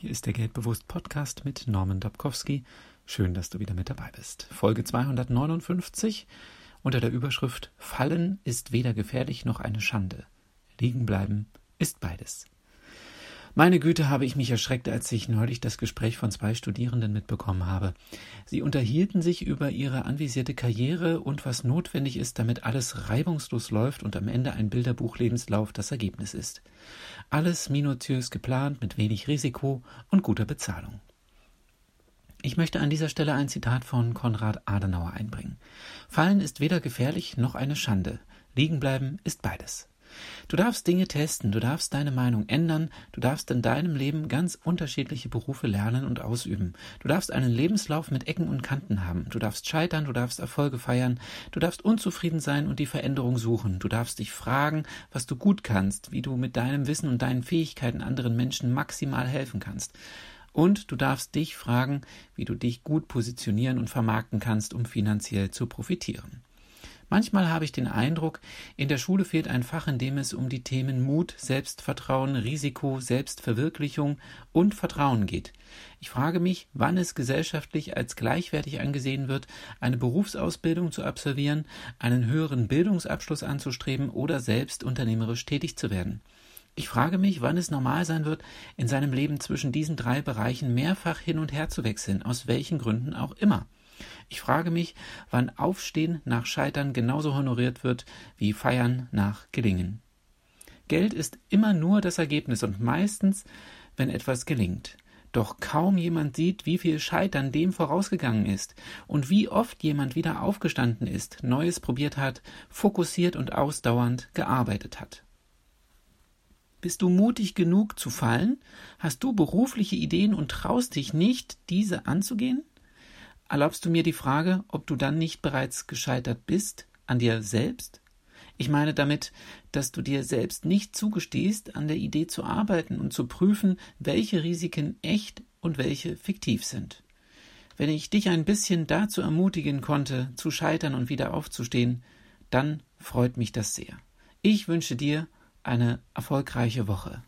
Hier ist der Geldbewusst Podcast mit Norman Dabkowski. Schön, dass du wieder mit dabei bist. Folge 259 unter der Überschrift Fallen ist weder gefährlich noch eine Schande. Liegen bleiben ist beides. Meine Güte, habe ich mich erschreckt, als ich neulich das Gespräch von zwei Studierenden mitbekommen habe. Sie unterhielten sich über ihre anvisierte Karriere und was notwendig ist, damit alles reibungslos läuft und am Ende ein Bilderbuchlebenslauf das Ergebnis ist. Alles minutiös geplant, mit wenig Risiko und guter Bezahlung. Ich möchte an dieser Stelle ein Zitat von Konrad Adenauer einbringen. Fallen ist weder gefährlich noch eine Schande. Liegen bleiben ist beides. Du darfst Dinge testen, du darfst deine Meinung ändern, du darfst in deinem Leben ganz unterschiedliche Berufe lernen und ausüben. Du darfst einen Lebenslauf mit Ecken und Kanten haben. Du darfst scheitern, du darfst Erfolge feiern, du darfst unzufrieden sein und die Veränderung suchen. Du darfst dich fragen, was du gut kannst, wie du mit deinem Wissen und deinen Fähigkeiten anderen Menschen maximal helfen kannst. Und du darfst dich fragen, wie du dich gut positionieren und vermarkten kannst, um finanziell zu profitieren. Manchmal habe ich den Eindruck, in der Schule fehlt ein Fach, in dem es um die Themen Mut, Selbstvertrauen, Risiko, Selbstverwirklichung und Vertrauen geht. Ich frage mich, wann es gesellschaftlich als gleichwertig angesehen wird, eine Berufsausbildung zu absolvieren, einen höheren Bildungsabschluss anzustreben oder selbst unternehmerisch tätig zu werden. Ich frage mich, wann es normal sein wird, in seinem Leben zwischen diesen drei Bereichen mehrfach hin und her zu wechseln, aus welchen Gründen auch immer. Ich frage mich, wann Aufstehen nach Scheitern genauso honoriert wird wie Feiern nach Gelingen. Geld ist immer nur das Ergebnis und meistens, wenn etwas gelingt. Doch kaum jemand sieht, wie viel Scheitern dem vorausgegangen ist und wie oft jemand wieder aufgestanden ist, Neues probiert hat, fokussiert und ausdauernd gearbeitet hat. Bist du mutig genug zu fallen? Hast du berufliche Ideen und traust dich nicht, diese anzugehen? Erlaubst du mir die Frage, ob du dann nicht bereits gescheitert bist an dir selbst? Ich meine damit, dass du dir selbst nicht zugestehst, an der Idee zu arbeiten und zu prüfen, welche Risiken echt und welche fiktiv sind. Wenn ich dich ein bisschen dazu ermutigen konnte, zu scheitern und wieder aufzustehen, dann freut mich das sehr. Ich wünsche dir eine erfolgreiche Woche.